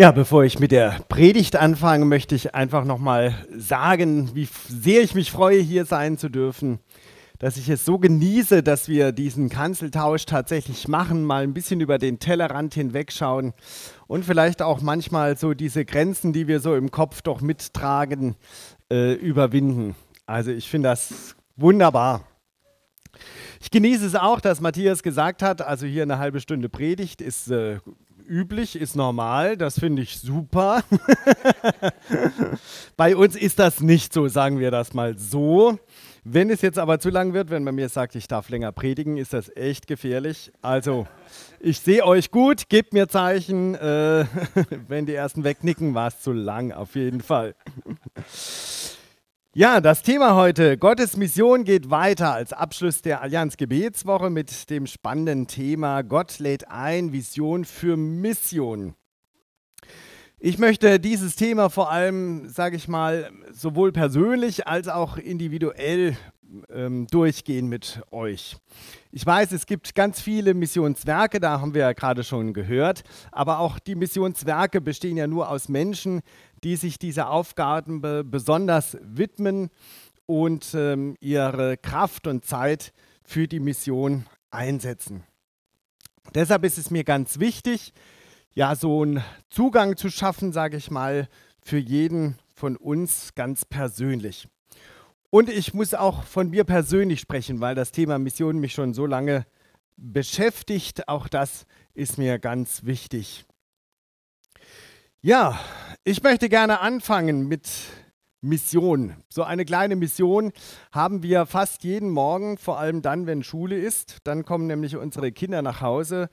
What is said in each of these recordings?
Ja, bevor ich mit der Predigt anfange, möchte ich einfach nochmal sagen, wie sehr ich mich freue, hier sein zu dürfen, dass ich es so genieße, dass wir diesen Kanzeltausch tatsächlich machen, mal ein bisschen über den Tellerrand hinwegschauen und vielleicht auch manchmal so diese Grenzen, die wir so im Kopf doch mittragen, äh, überwinden. Also ich finde das wunderbar. Ich genieße es auch, dass Matthias gesagt hat, also hier eine halbe Stunde Predigt ist äh, üblich, ist normal, das finde ich super. Bei uns ist das nicht so, sagen wir das mal so. Wenn es jetzt aber zu lang wird, wenn man mir sagt, ich darf länger predigen, ist das echt gefährlich. Also, ich sehe euch gut, gebt mir Zeichen. Äh, wenn die ersten wegnicken, war es zu lang, auf jeden Fall. Ja, das Thema heute, Gottes Mission geht weiter als Abschluss der Allianz Gebetswoche mit dem spannenden Thema Gott lädt ein, Vision für Mission. Ich möchte dieses Thema vor allem, sage ich mal, sowohl persönlich als auch individuell ähm, durchgehen mit euch. Ich weiß, es gibt ganz viele Missionswerke, da haben wir ja gerade schon gehört, aber auch die Missionswerke bestehen ja nur aus Menschen, die sich dieser Aufgaben be besonders widmen und ähm, ihre Kraft und Zeit für die Mission einsetzen. Deshalb ist es mir ganz wichtig, ja, so einen Zugang zu schaffen, sage ich mal, für jeden von uns ganz persönlich. Und ich muss auch von mir persönlich sprechen, weil das Thema Mission mich schon so lange beschäftigt. Auch das ist mir ganz wichtig. Ja, ich möchte gerne anfangen mit Mission. So eine kleine Mission haben wir fast jeden Morgen, vor allem dann, wenn Schule ist. Dann kommen nämlich unsere Kinder nach Hause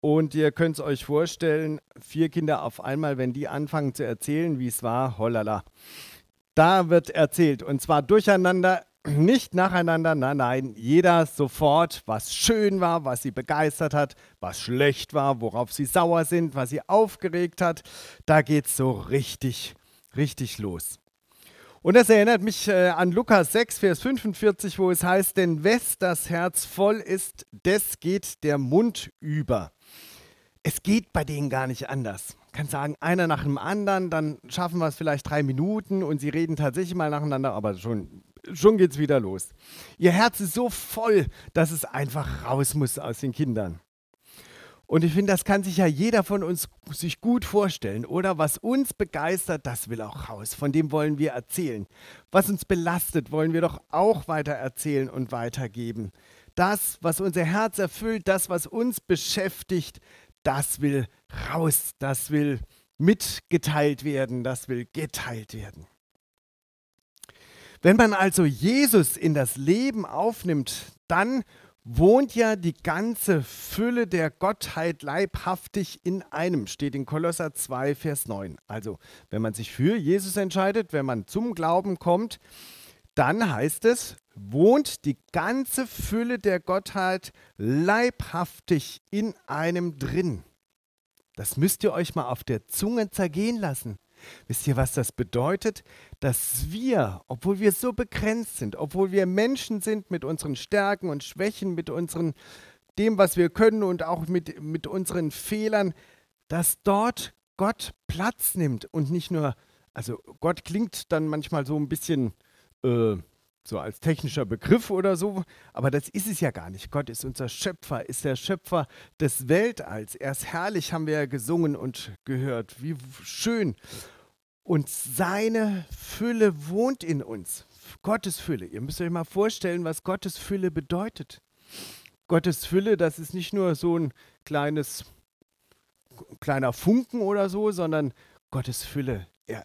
und ihr könnt es euch vorstellen, vier Kinder auf einmal, wenn die anfangen zu erzählen, wie es war, hollala. Da wird erzählt und zwar durcheinander nicht nacheinander, nein, nein, jeder sofort, was schön war, was sie begeistert hat, was schlecht war, worauf sie sauer sind, was sie aufgeregt hat. Da geht es so richtig, richtig los. Und das erinnert mich äh, an Lukas 6, Vers 45, wo es heißt, denn wes das Herz voll ist, des geht der Mund über. Es geht bei denen gar nicht anders kann sagen, einer nach dem anderen, dann schaffen wir es vielleicht drei Minuten und sie reden tatsächlich mal nacheinander, aber schon schon geht's wieder los. Ihr Herz ist so voll, dass es einfach raus muss aus den Kindern. Und ich finde, das kann sich ja jeder von uns sich gut vorstellen, oder? Was uns begeistert, das will auch raus. Von dem wollen wir erzählen. Was uns belastet, wollen wir doch auch weiter erzählen und weitergeben. Das, was unser Herz erfüllt, das, was uns beschäftigt, das will raus, das will mitgeteilt werden, das will geteilt werden. Wenn man also Jesus in das Leben aufnimmt, dann wohnt ja die ganze Fülle der Gottheit leibhaftig in einem, steht in Kolosser 2, Vers 9. Also, wenn man sich für Jesus entscheidet, wenn man zum Glauben kommt, dann heißt es, wohnt die ganze Fülle der Gottheit leibhaftig in einem drin. Das müsst ihr euch mal auf der Zunge zergehen lassen. Wisst ihr, was das bedeutet? Dass wir, obwohl wir so begrenzt sind, obwohl wir Menschen sind mit unseren Stärken und Schwächen, mit unseren, dem, was wir können und auch mit, mit unseren Fehlern, dass dort Gott Platz nimmt und nicht nur, also Gott klingt dann manchmal so ein bisschen äh, so als technischer Begriff oder so, aber das ist es ja gar nicht. Gott ist unser Schöpfer, ist der Schöpfer des Weltalls. Er ist herrlich, haben wir ja gesungen und gehört. Wie schön. Und seine Fülle wohnt in uns. Gottes Fülle. Ihr müsst euch mal vorstellen, was Gottes Fülle bedeutet. Gottes Fülle, das ist nicht nur so ein kleines, kleiner Funken oder so, sondern Gottes Fülle. Er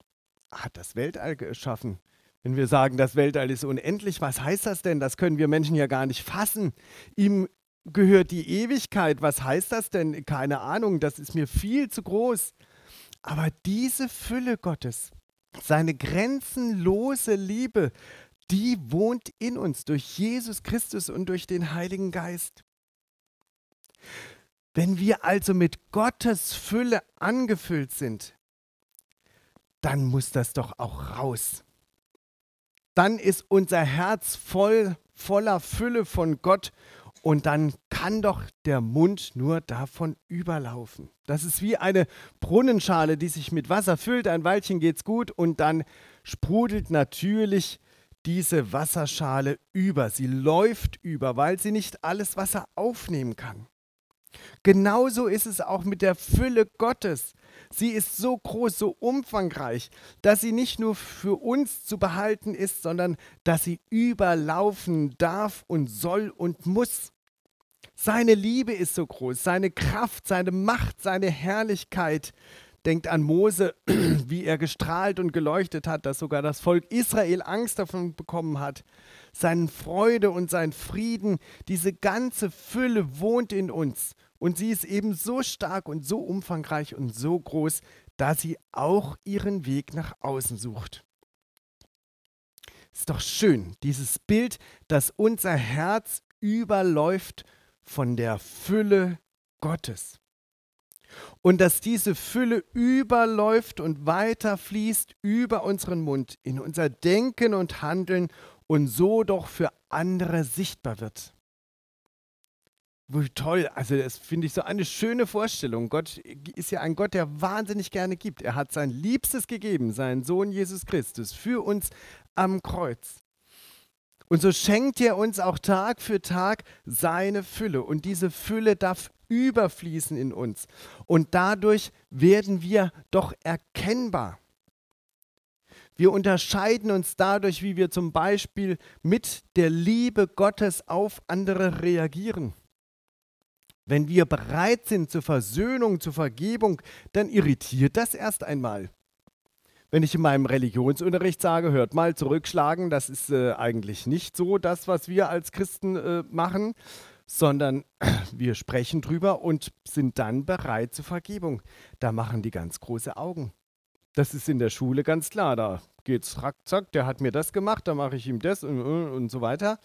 hat das Weltall geschaffen. Wenn wir sagen, das Weltall ist unendlich, was heißt das denn? Das können wir Menschen ja gar nicht fassen. Ihm gehört die Ewigkeit. Was heißt das denn? Keine Ahnung, das ist mir viel zu groß. Aber diese Fülle Gottes, seine grenzenlose Liebe, die wohnt in uns durch Jesus Christus und durch den Heiligen Geist. Wenn wir also mit Gottes Fülle angefüllt sind, dann muss das doch auch raus dann ist unser Herz voll, voller Fülle von Gott und dann kann doch der Mund nur davon überlaufen. Das ist wie eine Brunnenschale, die sich mit Wasser füllt. Ein Weilchen geht's gut und dann sprudelt natürlich diese Wasserschale über. Sie läuft über, weil sie nicht alles Wasser aufnehmen kann. Genauso ist es auch mit der Fülle Gottes. Sie ist so groß, so umfangreich, dass sie nicht nur für uns zu behalten ist, sondern dass sie überlaufen darf und soll und muss. Seine Liebe ist so groß, seine Kraft, seine Macht, seine Herrlichkeit. Denkt an Mose, wie er gestrahlt und geleuchtet hat, dass sogar das Volk Israel Angst davon bekommen hat. Seine Freude und sein Frieden, diese ganze Fülle wohnt in uns. Und sie ist eben so stark und so umfangreich und so groß, dass sie auch ihren Weg nach außen sucht. Ist doch schön, dieses Bild, dass unser Herz überläuft von der Fülle Gottes. Und dass diese Fülle überläuft und weiterfließt über unseren Mund in unser Denken und Handeln und so doch für andere sichtbar wird. Toll, also das finde ich so eine schöne Vorstellung. Gott ist ja ein Gott, der wahnsinnig gerne gibt. Er hat sein Liebstes gegeben, seinen Sohn Jesus Christus, für uns am Kreuz. Und so schenkt er uns auch Tag für Tag seine Fülle. Und diese Fülle darf überfließen in uns. Und dadurch werden wir doch erkennbar. Wir unterscheiden uns dadurch, wie wir zum Beispiel mit der Liebe Gottes auf andere reagieren. Wenn wir bereit sind zur Versöhnung, zur Vergebung, dann irritiert das erst einmal. Wenn ich in meinem Religionsunterricht sage, hört mal, zurückschlagen, das ist äh, eigentlich nicht so das, was wir als Christen äh, machen, sondern wir sprechen drüber und sind dann bereit zur Vergebung. Da machen die ganz große Augen. Das ist in der Schule ganz klar. Da geht's rack, zack, der hat mir das gemacht, da mache ich ihm das und, und so weiter.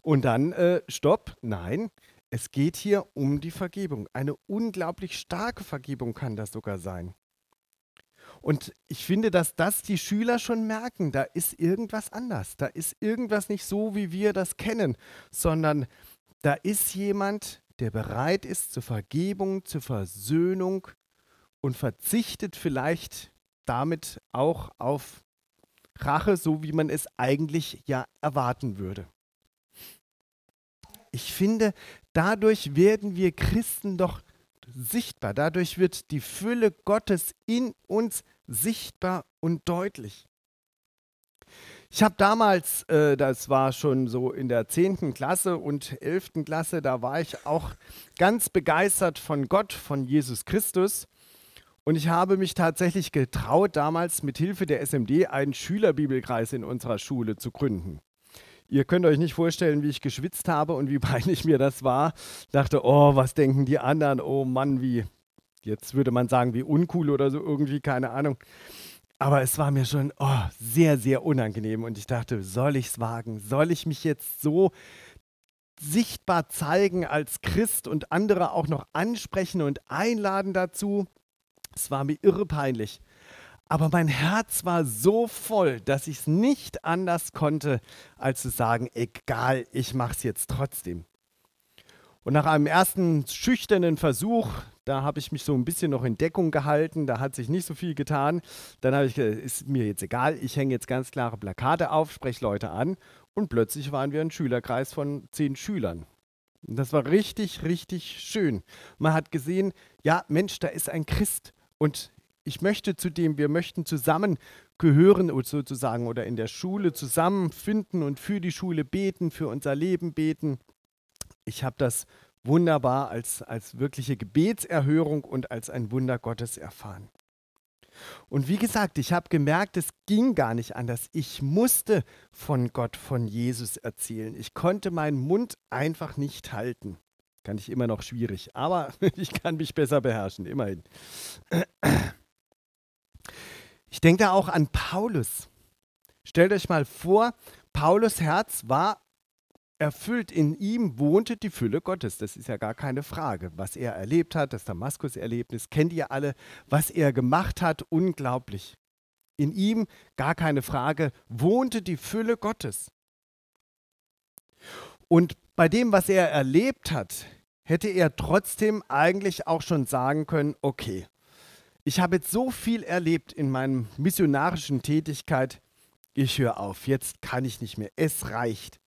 Und dann, äh, stopp, nein, es geht hier um die Vergebung. Eine unglaublich starke Vergebung kann das sogar sein. Und ich finde, dass das die Schüler schon merken. Da ist irgendwas anders. Da ist irgendwas nicht so, wie wir das kennen, sondern da ist jemand, der bereit ist zur Vergebung, zur Versöhnung und verzichtet vielleicht damit auch auf Rache, so wie man es eigentlich ja erwarten würde. Ich finde, dadurch werden wir Christen doch sichtbar. Dadurch wird die Fülle Gottes in uns sichtbar und deutlich. Ich habe damals, äh, das war schon so in der 10. Klasse und 11. Klasse, da war ich auch ganz begeistert von Gott, von Jesus Christus. Und ich habe mich tatsächlich getraut, damals mit Hilfe der SMD einen Schülerbibelkreis in unserer Schule zu gründen. Ihr könnt euch nicht vorstellen, wie ich geschwitzt habe und wie peinlich mir das war. Dachte, oh, was denken die anderen? Oh Mann, wie, jetzt würde man sagen, wie uncool oder so irgendwie, keine Ahnung. Aber es war mir schon oh, sehr, sehr unangenehm und ich dachte, soll ich es wagen? Soll ich mich jetzt so sichtbar zeigen als Christ und andere auch noch ansprechen und einladen dazu? Es war mir irre peinlich. Aber mein Herz war so voll, dass ich es nicht anders konnte, als zu sagen, egal, ich mache es jetzt trotzdem. Und nach einem ersten schüchternen Versuch, da habe ich mich so ein bisschen noch in Deckung gehalten, da hat sich nicht so viel getan. Dann habe ich gesagt, ist mir jetzt egal, ich hänge jetzt ganz klare Plakate auf, spreche Leute an und plötzlich waren wir ein Schülerkreis von zehn Schülern. Und das war richtig, richtig schön. Man hat gesehen, ja, Mensch, da ist ein Christ und ich möchte zu dem, wir möchten zusammen gehören sozusagen oder in der Schule zusammenfinden und für die Schule beten, für unser Leben beten. Ich habe das wunderbar als, als wirkliche Gebetserhörung und als ein Wunder Gottes erfahren. Und wie gesagt, ich habe gemerkt, es ging gar nicht anders. Ich musste von Gott, von Jesus erzählen. Ich konnte meinen Mund einfach nicht halten. Kann ich immer noch schwierig, aber ich kann mich besser beherrschen, immerhin. Ich denke da auch an Paulus. Stellt euch mal vor, Paulus Herz war erfüllt. In ihm wohnte die Fülle Gottes. Das ist ja gar keine Frage. Was er erlebt hat, das Damaskus-Erlebnis, kennt ihr alle. Was er gemacht hat, unglaublich. In ihm, gar keine Frage, wohnte die Fülle Gottes. Und bei dem, was er erlebt hat, hätte er trotzdem eigentlich auch schon sagen können, okay, ich habe jetzt so viel erlebt in meiner missionarischen Tätigkeit, ich höre auf, jetzt kann ich nicht mehr, es reicht.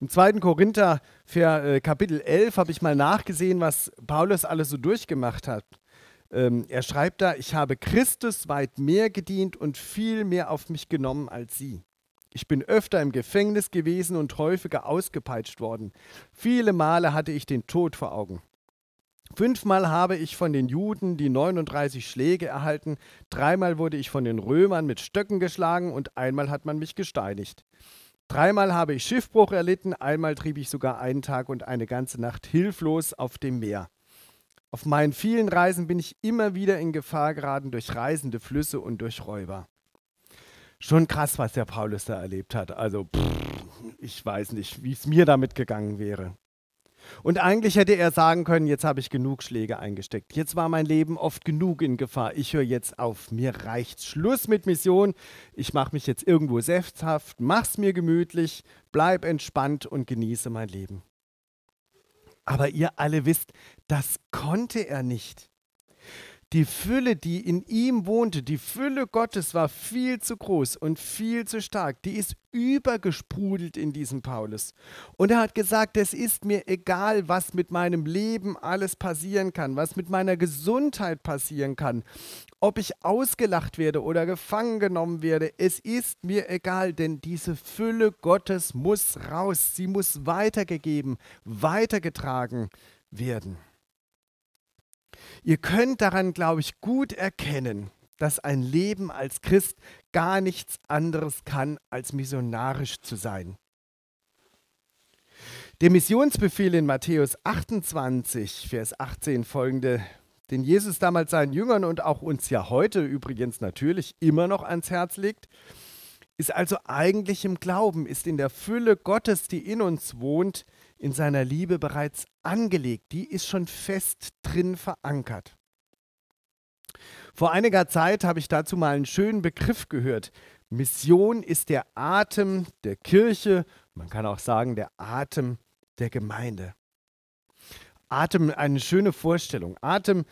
Im 2. Korinther für, äh, Kapitel 11 habe ich mal nachgesehen, was Paulus alles so durchgemacht hat. Ähm, er schreibt da, ich habe Christus weit mehr gedient und viel mehr auf mich genommen als sie. Ich bin öfter im Gefängnis gewesen und häufiger ausgepeitscht worden. Viele Male hatte ich den Tod vor Augen. Fünfmal habe ich von den Juden die 39 Schläge erhalten, dreimal wurde ich von den Römern mit Stöcken geschlagen und einmal hat man mich gesteinigt. Dreimal habe ich Schiffbruch erlitten, einmal trieb ich sogar einen Tag und eine ganze Nacht hilflos auf dem Meer. Auf meinen vielen Reisen bin ich immer wieder in Gefahr geraten durch reisende Flüsse und durch Räuber. Schon krass, was der Paulus da erlebt hat. Also, pff, ich weiß nicht, wie es mir damit gegangen wäre. Und eigentlich hätte er sagen können, jetzt habe ich genug Schläge eingesteckt. Jetzt war mein Leben oft genug in Gefahr. Ich höre jetzt auf. Mir reicht's. Schluss mit Mission. Ich mache mich jetzt irgendwo selbsthaft, mach's mir gemütlich, bleib entspannt und genieße mein Leben. Aber ihr alle wisst, das konnte er nicht. Die Fülle, die in ihm wohnte, die Fülle Gottes war viel zu groß und viel zu stark. Die ist übergesprudelt in diesem Paulus. Und er hat gesagt, es ist mir egal, was mit meinem Leben alles passieren kann, was mit meiner Gesundheit passieren kann, ob ich ausgelacht werde oder gefangen genommen werde. Es ist mir egal, denn diese Fülle Gottes muss raus. Sie muss weitergegeben, weitergetragen werden. Ihr könnt daran, glaube ich, gut erkennen, dass ein Leben als Christ gar nichts anderes kann, als missionarisch zu sein. Der Missionsbefehl in Matthäus 28, Vers 18 folgende, den Jesus damals seinen Jüngern und auch uns ja heute übrigens natürlich immer noch ans Herz legt, ist also eigentlich im Glauben, ist in der Fülle Gottes, die in uns wohnt, in seiner Liebe bereits angelegt. Die ist schon fest drin verankert. Vor einiger Zeit habe ich dazu mal einen schönen Begriff gehört. Mission ist der Atem der Kirche, man kann auch sagen der Atem der Gemeinde. Atem, eine schöne Vorstellung. Atem,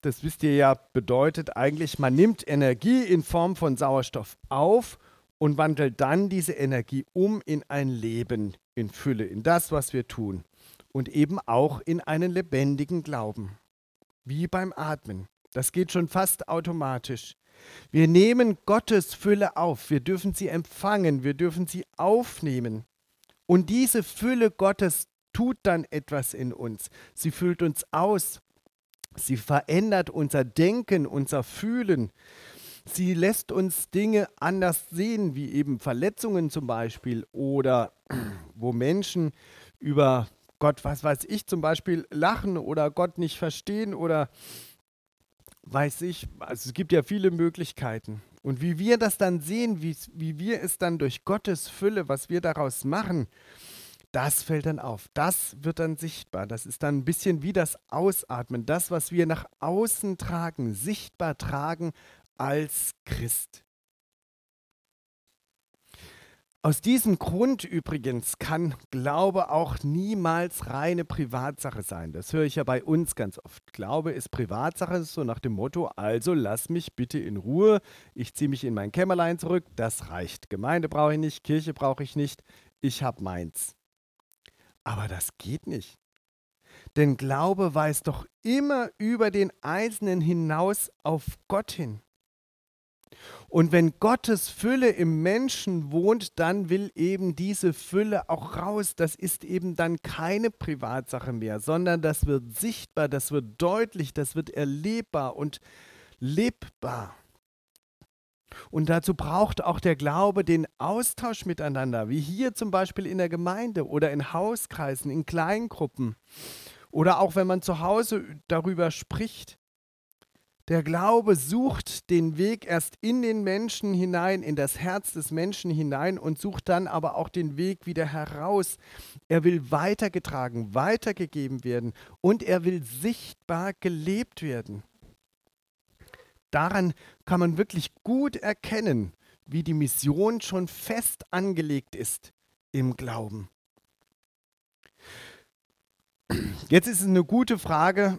das wisst ihr ja, bedeutet eigentlich, man nimmt Energie in Form von Sauerstoff auf und wandelt dann diese Energie um in ein Leben in Fülle, in das, was wir tun und eben auch in einen lebendigen Glauben, wie beim Atmen. Das geht schon fast automatisch. Wir nehmen Gottes Fülle auf, wir dürfen sie empfangen, wir dürfen sie aufnehmen. Und diese Fülle Gottes tut dann etwas in uns. Sie füllt uns aus. Sie verändert unser Denken, unser Fühlen. Sie lässt uns Dinge anders sehen, wie eben Verletzungen zum Beispiel oder wo Menschen über Gott, was weiß ich, zum Beispiel lachen oder Gott nicht verstehen oder weiß ich, also es gibt ja viele Möglichkeiten. Und wie wir das dann sehen, wie, wie wir es dann durch Gottes Fülle, was wir daraus machen, das fällt dann auf. Das wird dann sichtbar. Das ist dann ein bisschen wie das Ausatmen. Das, was wir nach außen tragen, sichtbar tragen als Christ. Aus diesem Grund übrigens kann Glaube auch niemals reine Privatsache sein. Das höre ich ja bei uns ganz oft. Glaube ist Privatsache, so nach dem Motto, also lass mich bitte in Ruhe, ich ziehe mich in mein Kämmerlein zurück, das reicht. Gemeinde brauche ich nicht, Kirche brauche ich nicht, ich habe meins. Aber das geht nicht. Denn Glaube weist doch immer über den Einzelnen hinaus auf Gott hin. Und wenn Gottes Fülle im Menschen wohnt, dann will eben diese Fülle auch raus. Das ist eben dann keine Privatsache mehr, sondern das wird sichtbar, das wird deutlich, das wird erlebbar und lebbar. Und dazu braucht auch der Glaube den Austausch miteinander, wie hier zum Beispiel in der Gemeinde oder in Hauskreisen, in Kleingruppen oder auch wenn man zu Hause darüber spricht. Der Glaube sucht den Weg erst in den Menschen hinein, in das Herz des Menschen hinein und sucht dann aber auch den Weg wieder heraus. Er will weitergetragen, weitergegeben werden und er will sichtbar gelebt werden. Daran kann man wirklich gut erkennen, wie die Mission schon fest angelegt ist im Glauben. Jetzt ist es eine gute Frage,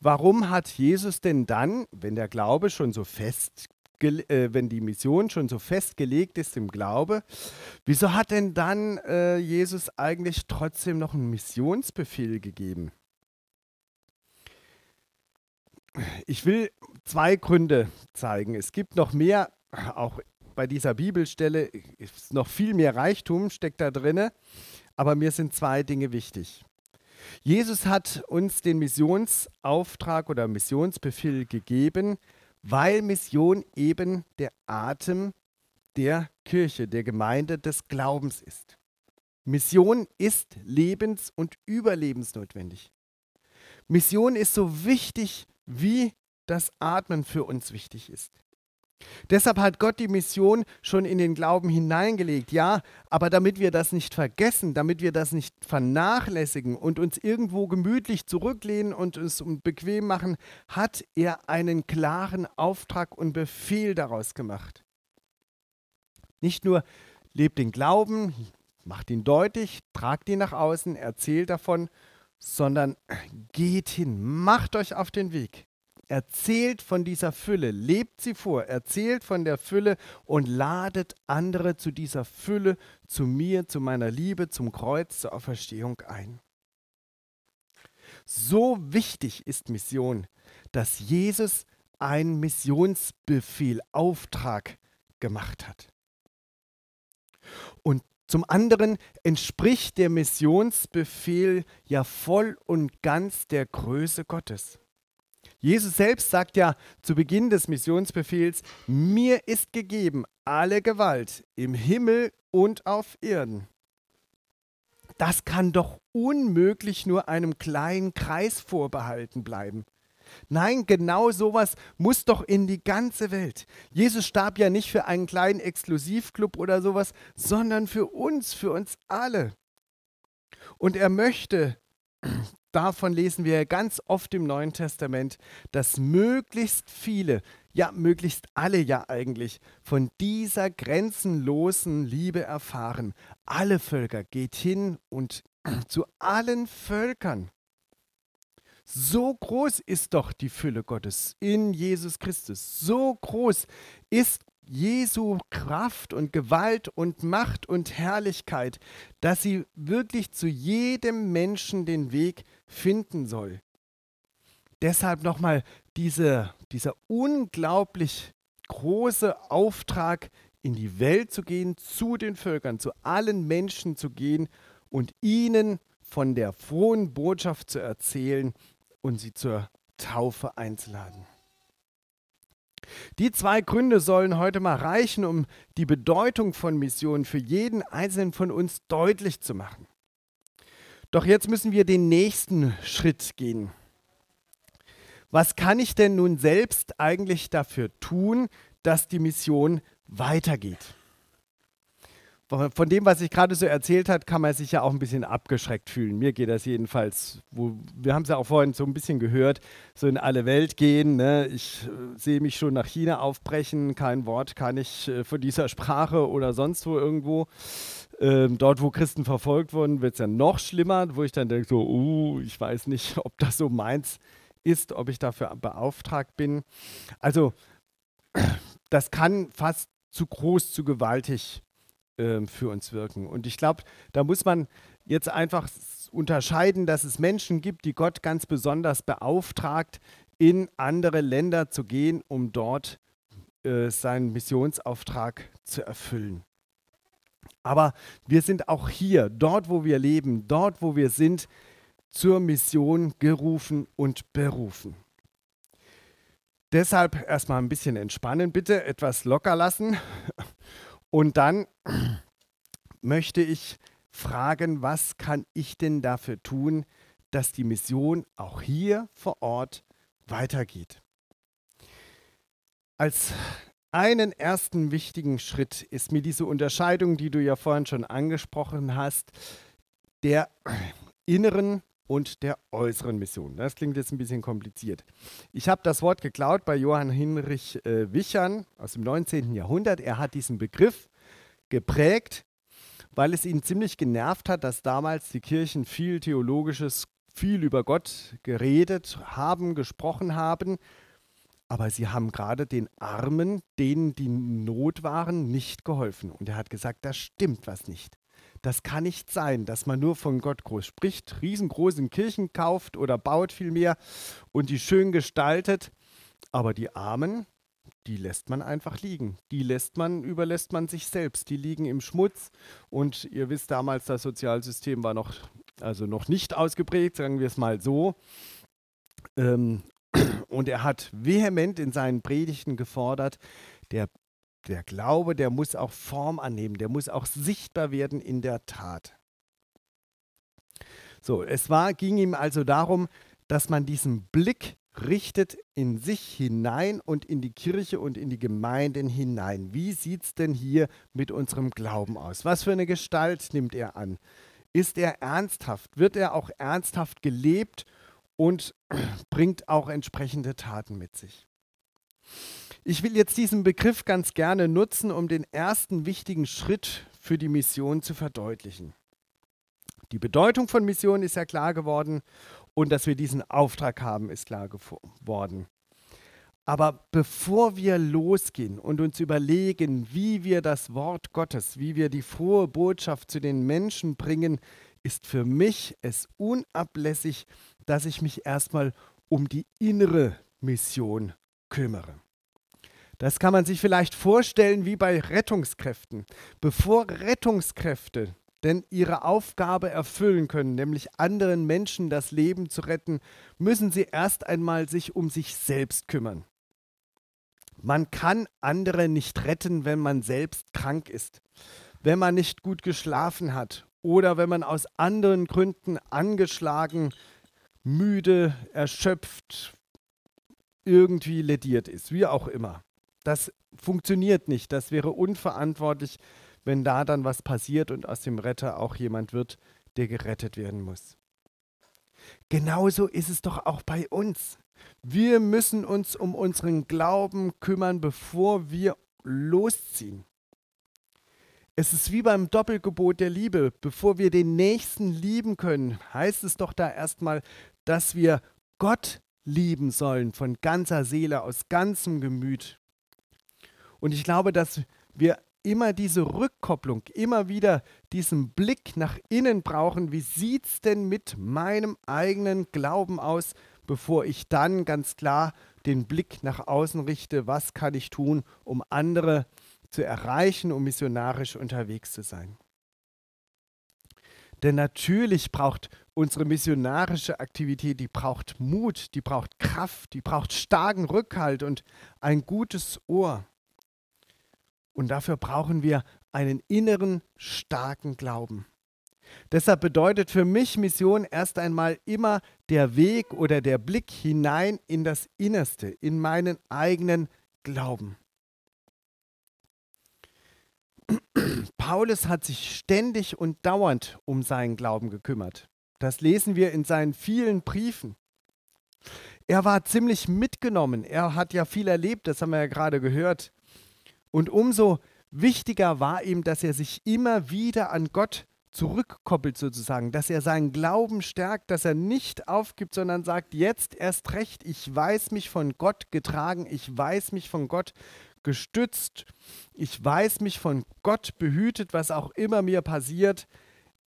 warum hat Jesus denn dann, wenn der Glaube schon so fest, äh, wenn die Mission schon so festgelegt ist im Glaube, wieso hat denn dann äh, Jesus eigentlich trotzdem noch einen Missionsbefehl gegeben? Ich will zwei Gründe zeigen. Es gibt noch mehr, auch bei dieser Bibelstelle ist noch viel mehr Reichtum steckt da drin, aber mir sind zwei Dinge wichtig. Jesus hat uns den Missionsauftrag oder Missionsbefehl gegeben, weil Mission eben der Atem der Kirche, der Gemeinde des Glaubens ist. Mission ist lebens- und überlebensnotwendig. Mission ist so wichtig, wie das Atmen für uns wichtig ist. Deshalb hat Gott die Mission schon in den Glauben hineingelegt, ja, aber damit wir das nicht vergessen, damit wir das nicht vernachlässigen und uns irgendwo gemütlich zurücklehnen und es bequem machen, hat er einen klaren Auftrag und Befehl daraus gemacht. Nicht nur lebt den Glauben, macht ihn deutlich, tragt ihn nach außen, erzählt davon, sondern geht hin, macht euch auf den Weg. Erzählt von dieser Fülle, lebt sie vor, erzählt von der Fülle und ladet andere zu dieser Fülle, zu mir, zu meiner Liebe, zum Kreuz, zur Auferstehung ein. So wichtig ist Mission, dass Jesus einen Missionsbefehl, Auftrag gemacht hat. Und zum anderen entspricht der Missionsbefehl ja voll und ganz der Größe Gottes. Jesus selbst sagt ja zu Beginn des Missionsbefehls, mir ist gegeben alle Gewalt im Himmel und auf Erden. Das kann doch unmöglich nur einem kleinen Kreis vorbehalten bleiben. Nein, genau sowas muss doch in die ganze Welt. Jesus starb ja nicht für einen kleinen Exklusivclub oder sowas, sondern für uns, für uns alle. Und er möchte, davon lesen wir ganz oft im Neuen Testament, dass möglichst viele, ja möglichst alle ja eigentlich, von dieser grenzenlosen Liebe erfahren. Alle Völker geht hin und zu allen Völkern. So groß ist doch die Fülle Gottes in Jesus Christus. So groß ist Jesu Kraft und Gewalt und Macht und Herrlichkeit, dass sie wirklich zu jedem Menschen den Weg finden soll. Deshalb nochmal diese, dieser unglaublich große Auftrag, in die Welt zu gehen, zu den Völkern, zu allen Menschen zu gehen und ihnen von der frohen Botschaft zu erzählen und sie zur Taufe einzuladen. Die zwei Gründe sollen heute mal reichen, um die Bedeutung von Mission für jeden Einzelnen von uns deutlich zu machen. Doch jetzt müssen wir den nächsten Schritt gehen. Was kann ich denn nun selbst eigentlich dafür tun, dass die Mission weitergeht? Von dem, was ich gerade so erzählt hat, kann man sich ja auch ein bisschen abgeschreckt fühlen. Mir geht das jedenfalls. Wo, wir haben es ja auch vorhin so ein bisschen gehört, so in alle Welt gehen. Ne? Ich äh, sehe mich schon nach China aufbrechen. Kein Wort kann ich äh, von dieser Sprache oder sonst wo irgendwo. Ähm, dort, wo Christen verfolgt wurden, wird es ja noch schlimmer, wo ich dann denke, so, uh, ich weiß nicht, ob das so meins ist, ob ich dafür beauftragt bin. Also, das kann fast zu groß, zu gewaltig ähm, für uns wirken. Und ich glaube, da muss man jetzt einfach unterscheiden, dass es Menschen gibt, die Gott ganz besonders beauftragt, in andere Länder zu gehen, um dort äh, seinen Missionsauftrag zu erfüllen. Aber wir sind auch hier, dort wo wir leben, dort wo wir sind, zur Mission gerufen und berufen. Deshalb erstmal ein bisschen entspannen, bitte etwas locker lassen und dann möchte ich fragen, was kann ich denn dafür tun, dass die Mission auch hier vor Ort weitergeht. Als einen ersten wichtigen Schritt ist mir diese Unterscheidung, die du ja vorhin schon angesprochen hast, der inneren und der äußeren Mission. Das klingt jetzt ein bisschen kompliziert. Ich habe das Wort geklaut bei Johann Hinrich äh, Wichern aus dem 19. Jahrhundert. Er hat diesen Begriff geprägt, weil es ihn ziemlich genervt hat, dass damals die Kirchen viel Theologisches viel über Gott geredet haben, gesprochen haben, aber sie haben gerade den Armen, denen die Not waren, nicht geholfen. Und er hat gesagt, da stimmt was nicht. Das kann nicht sein, dass man nur von Gott groß spricht, riesengroße Kirchen kauft oder baut vielmehr und die schön gestaltet, aber die Armen, die lässt man einfach liegen. Die lässt man, überlässt man sich selbst. Die liegen im Schmutz. Und ihr wisst damals, das Sozialsystem war noch, also noch nicht ausgeprägt, sagen wir es mal so. Ähm, und er hat vehement in seinen Predigten gefordert, der, der Glaube, der muss auch Form annehmen, der muss auch sichtbar werden in der Tat. So, es war, ging ihm also darum, dass man diesen Blick richtet in sich hinein und in die Kirche und in die Gemeinden hinein. Wie sieht es denn hier mit unserem Glauben aus? Was für eine Gestalt nimmt er an? Ist er ernsthaft? Wird er auch ernsthaft gelebt und bringt auch entsprechende Taten mit sich? Ich will jetzt diesen Begriff ganz gerne nutzen, um den ersten wichtigen Schritt für die Mission zu verdeutlichen. Die Bedeutung von Mission ist ja klar geworden und dass wir diesen Auftrag haben, ist klar geworden. Aber bevor wir losgehen und uns überlegen, wie wir das Wort Gottes, wie wir die frohe Botschaft zu den Menschen bringen, ist für mich es unablässig, dass ich mich erstmal um die innere Mission kümmere. Das kann man sich vielleicht vorstellen wie bei Rettungskräften. Bevor Rettungskräfte denn ihre Aufgabe erfüllen können, nämlich anderen Menschen das Leben zu retten, müssen sie erst einmal sich um sich selbst kümmern. Man kann andere nicht retten, wenn man selbst krank ist, wenn man nicht gut geschlafen hat oder wenn man aus anderen Gründen angeschlagen, müde, erschöpft, irgendwie lediert ist, wie auch immer. Das funktioniert nicht, das wäre unverantwortlich, wenn da dann was passiert und aus dem Retter auch jemand wird, der gerettet werden muss. Genauso ist es doch auch bei uns. Wir müssen uns um unseren Glauben kümmern, bevor wir losziehen. Es ist wie beim Doppelgebot der Liebe. Bevor wir den Nächsten lieben können, heißt es doch da erstmal, dass wir Gott lieben sollen von ganzer Seele, aus ganzem Gemüt. Und ich glaube, dass wir immer diese Rückkopplung, immer wieder diesen Blick nach innen brauchen. Wie sieht es denn mit meinem eigenen Glauben aus, bevor ich dann ganz klar den Blick nach außen richte, was kann ich tun, um andere zu erreichen, um missionarisch unterwegs zu sein. Denn natürlich braucht unsere missionarische Aktivität, die braucht Mut, die braucht Kraft, die braucht starken Rückhalt und ein gutes Ohr. Und dafür brauchen wir einen inneren, starken Glauben. Deshalb bedeutet für mich Mission erst einmal immer der Weg oder der Blick hinein in das Innerste, in meinen eigenen Glauben. Paulus hat sich ständig und dauernd um seinen Glauben gekümmert. Das lesen wir in seinen vielen Briefen. Er war ziemlich mitgenommen. Er hat ja viel erlebt, das haben wir ja gerade gehört. Und umso wichtiger war ihm, dass er sich immer wieder an Gott zurückkoppelt sozusagen, dass er seinen Glauben stärkt, dass er nicht aufgibt, sondern sagt, jetzt erst recht, ich weiß mich von Gott getragen, ich weiß mich von Gott gestützt, ich weiß mich von Gott behütet, was auch immer mir passiert.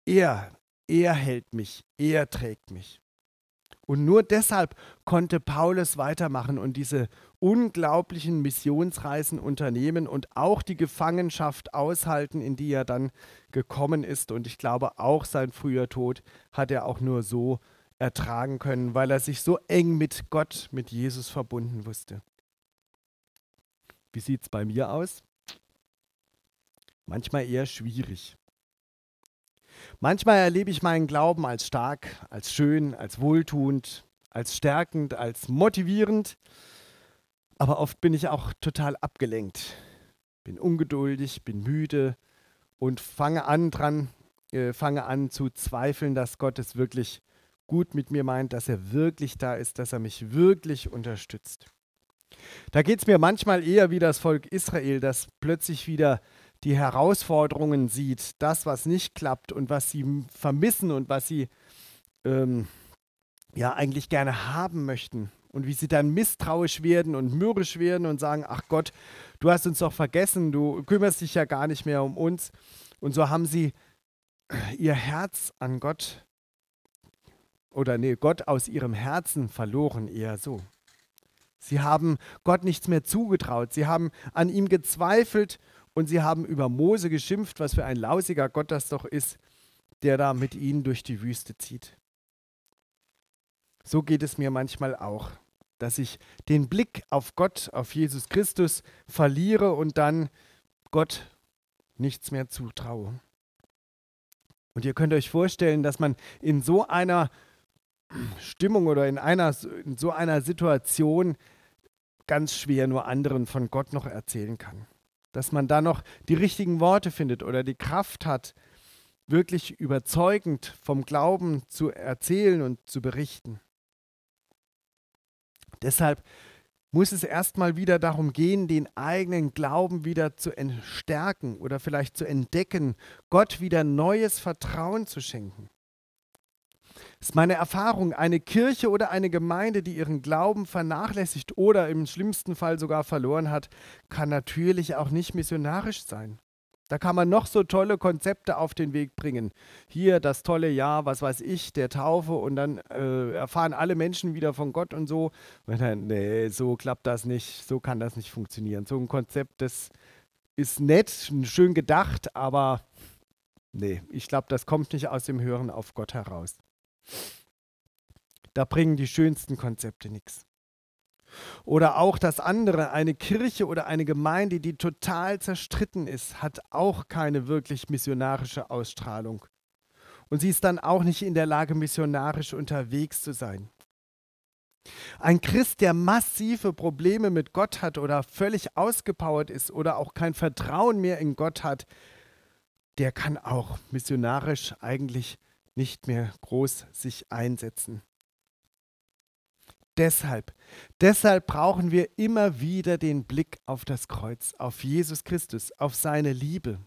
Er, er hält mich, er trägt mich. Und nur deshalb konnte Paulus weitermachen und diese unglaublichen Missionsreisen unternehmen und auch die Gefangenschaft aushalten, in die er dann gekommen ist. Und ich glaube, auch sein früher Tod hat er auch nur so ertragen können, weil er sich so eng mit Gott, mit Jesus verbunden wusste. Wie sieht es bei mir aus? Manchmal eher schwierig. Manchmal erlebe ich meinen Glauben als stark, als schön, als wohltuend, als stärkend, als motivierend. Aber oft bin ich auch total abgelenkt, bin ungeduldig, bin müde und fange an dran, äh, fange an zu zweifeln, dass Gott es wirklich gut mit mir meint, dass er wirklich da ist, dass er mich wirklich unterstützt. Da geht es mir manchmal eher wie das Volk Israel, das plötzlich wieder die Herausforderungen sieht, das, was nicht klappt und was sie vermissen und was sie ähm, ja eigentlich gerne haben möchten und wie sie dann misstrauisch werden und mürrisch werden und sagen, ach Gott, du hast uns doch vergessen, du kümmerst dich ja gar nicht mehr um uns. Und so haben sie ihr Herz an Gott oder nee, Gott aus ihrem Herzen verloren, eher so. Sie haben Gott nichts mehr zugetraut, sie haben an ihm gezweifelt und sie haben über Mose geschimpft, was für ein lausiger Gott das doch ist, der da mit ihnen durch die Wüste zieht. So geht es mir manchmal auch, dass ich den Blick auf Gott, auf Jesus Christus verliere und dann Gott nichts mehr zutraue. Und ihr könnt euch vorstellen, dass man in so einer Stimmung oder in, einer, in so einer Situation ganz schwer nur anderen von Gott noch erzählen kann. Dass man da noch die richtigen Worte findet oder die Kraft hat, wirklich überzeugend vom Glauben zu erzählen und zu berichten. Deshalb muss es erstmal wieder darum gehen, den eigenen Glauben wieder zu stärken oder vielleicht zu entdecken, Gott wieder neues Vertrauen zu schenken. Ist meine Erfahrung, eine Kirche oder eine Gemeinde, die ihren Glauben vernachlässigt oder im schlimmsten Fall sogar verloren hat, kann natürlich auch nicht missionarisch sein. Da kann man noch so tolle Konzepte auf den Weg bringen. Hier das tolle Jahr, was weiß ich, der Taufe und dann äh, erfahren alle Menschen wieder von Gott und so. Und dann, nee, so klappt das nicht, so kann das nicht funktionieren. So ein Konzept, das ist nett, schön gedacht, aber nee, ich glaube, das kommt nicht aus dem Hören auf Gott heraus. Da bringen die schönsten Konzepte nichts. Oder auch das andere, eine Kirche oder eine Gemeinde, die total zerstritten ist, hat auch keine wirklich missionarische Ausstrahlung. Und sie ist dann auch nicht in der Lage, missionarisch unterwegs zu sein. Ein Christ, der massive Probleme mit Gott hat oder völlig ausgepowert ist oder auch kein Vertrauen mehr in Gott hat, der kann auch missionarisch eigentlich nicht mehr groß sich einsetzen deshalb, deshalb brauchen wir immer wieder den Blick auf das Kreuz, auf Jesus Christus, auf seine Liebe.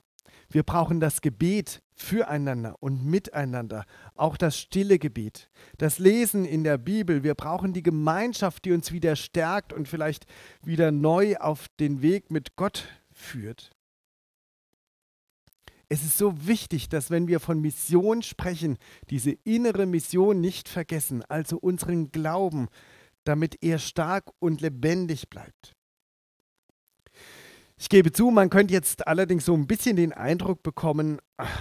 Wir brauchen das Gebet füreinander und miteinander, auch das stille Gebet, das Lesen in der Bibel. Wir brauchen die Gemeinschaft, die uns wieder stärkt und vielleicht wieder neu auf den Weg mit Gott führt. Es ist so wichtig, dass wenn wir von Mission sprechen, diese innere Mission nicht vergessen, also unseren Glauben, damit er stark und lebendig bleibt. Ich gebe zu, man könnte jetzt allerdings so ein bisschen den Eindruck bekommen,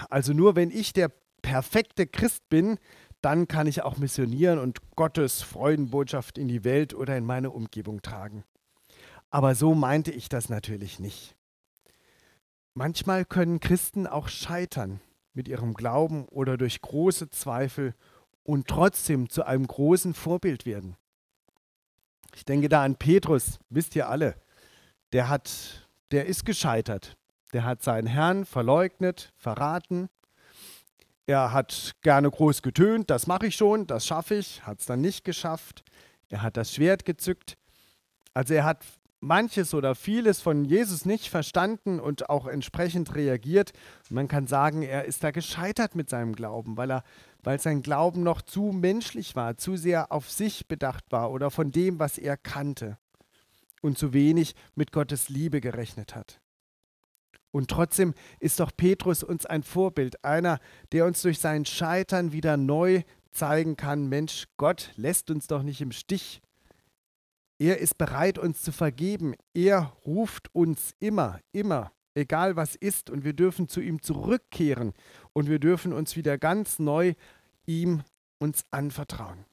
also nur wenn ich der perfekte Christ bin, dann kann ich auch missionieren und Gottes Freudenbotschaft in die Welt oder in meine Umgebung tragen. Aber so meinte ich das natürlich nicht. Manchmal können Christen auch scheitern mit ihrem Glauben oder durch große Zweifel und trotzdem zu einem großen Vorbild werden. Ich denke da an Petrus, wisst ihr alle. Der hat, der ist gescheitert. Der hat seinen Herrn verleugnet, verraten. Er hat gerne groß getönt, das mache ich schon, das schaffe ich, hat es dann nicht geschafft. Er hat das Schwert gezückt. Also er hat manches oder vieles von Jesus nicht verstanden und auch entsprechend reagiert. Man kann sagen, er ist da gescheitert mit seinem Glauben, weil er weil sein Glauben noch zu menschlich war, zu sehr auf sich bedacht war oder von dem, was er kannte und zu wenig mit Gottes Liebe gerechnet hat. Und trotzdem ist doch Petrus uns ein Vorbild, einer, der uns durch sein Scheitern wieder neu zeigen kann, Mensch, Gott lässt uns doch nicht im Stich. Er ist bereit, uns zu vergeben. Er ruft uns immer, immer, egal was ist, und wir dürfen zu ihm zurückkehren und wir dürfen uns wieder ganz neu ihm uns anvertrauen.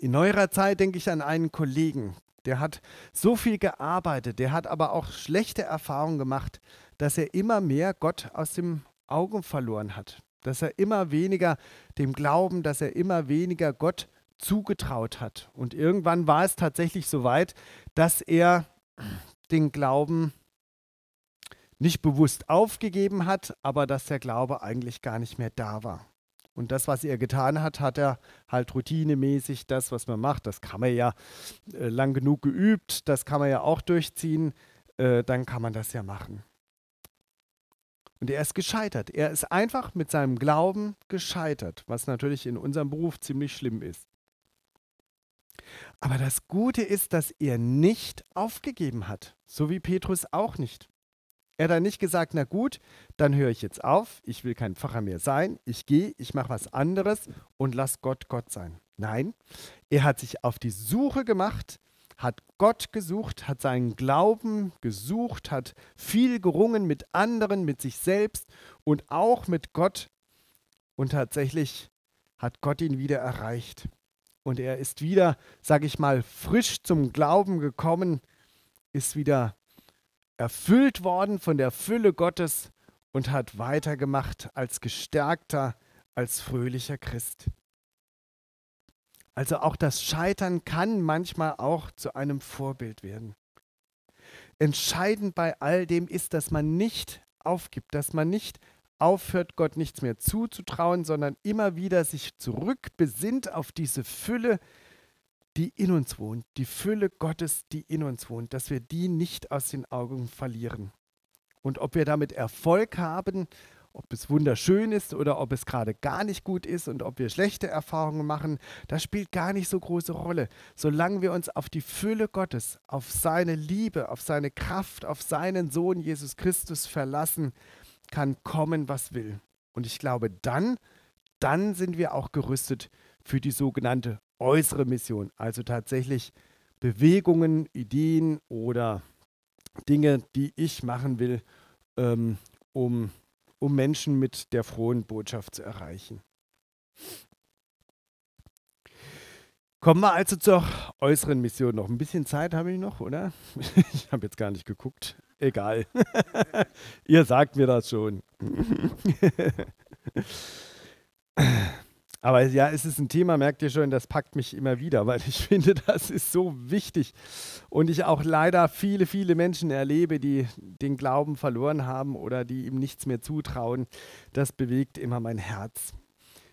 In neuerer Zeit denke ich an einen Kollegen, der hat so viel gearbeitet, der hat aber auch schlechte Erfahrungen gemacht, dass er immer mehr Gott aus dem Augen verloren hat, dass er immer weniger dem Glauben, dass er immer weniger Gott zugetraut hat. Und irgendwann war es tatsächlich so weit, dass er den Glauben nicht bewusst aufgegeben hat, aber dass der Glaube eigentlich gar nicht mehr da war. Und das, was er getan hat, hat er halt routinemäßig, das, was man macht, das kann man ja äh, lang genug geübt, das kann man ja auch durchziehen, äh, dann kann man das ja machen. Und er ist gescheitert. Er ist einfach mit seinem Glauben gescheitert, was natürlich in unserem Beruf ziemlich schlimm ist. Aber das Gute ist, dass er nicht aufgegeben hat, so wie Petrus auch nicht. Er hat dann nicht gesagt, na gut, dann höre ich jetzt auf, ich will kein Pfarrer mehr sein, ich gehe, ich mache was anderes und lass Gott Gott sein. Nein, er hat sich auf die Suche gemacht, hat Gott gesucht, hat seinen Glauben gesucht, hat viel gerungen mit anderen, mit sich selbst und auch mit Gott. Und tatsächlich hat Gott ihn wieder erreicht. Und er ist wieder, sage ich mal, frisch zum Glauben gekommen, ist wieder erfüllt worden von der Fülle Gottes und hat weitergemacht als gestärkter, als fröhlicher Christ. Also auch das Scheitern kann manchmal auch zu einem Vorbild werden. Entscheidend bei all dem ist, dass man nicht aufgibt, dass man nicht aufhört, Gott nichts mehr zuzutrauen, sondern immer wieder sich zurückbesinnt auf diese Fülle, die in uns wohnt, die Fülle Gottes, die in uns wohnt, dass wir die nicht aus den Augen verlieren. Und ob wir damit Erfolg haben, ob es wunderschön ist oder ob es gerade gar nicht gut ist und ob wir schlechte Erfahrungen machen, das spielt gar nicht so große Rolle. Solange wir uns auf die Fülle Gottes, auf seine Liebe, auf seine Kraft, auf seinen Sohn Jesus Christus verlassen, kann kommen, was will. Und ich glaube, dann, dann sind wir auch gerüstet für die sogenannte äußere Mission, also tatsächlich Bewegungen, Ideen oder Dinge, die ich machen will, ähm, um, um Menschen mit der frohen Botschaft zu erreichen. Kommen wir also zur äußeren Mission. Noch ein bisschen Zeit habe ich noch, oder? Ich habe jetzt gar nicht geguckt. Egal. Ihr sagt mir das schon. Aber ja, es ist ein Thema, merkt ihr schon, das packt mich immer wieder, weil ich finde, das ist so wichtig. Und ich auch leider viele, viele Menschen erlebe, die den Glauben verloren haben oder die ihm nichts mehr zutrauen. Das bewegt immer mein Herz.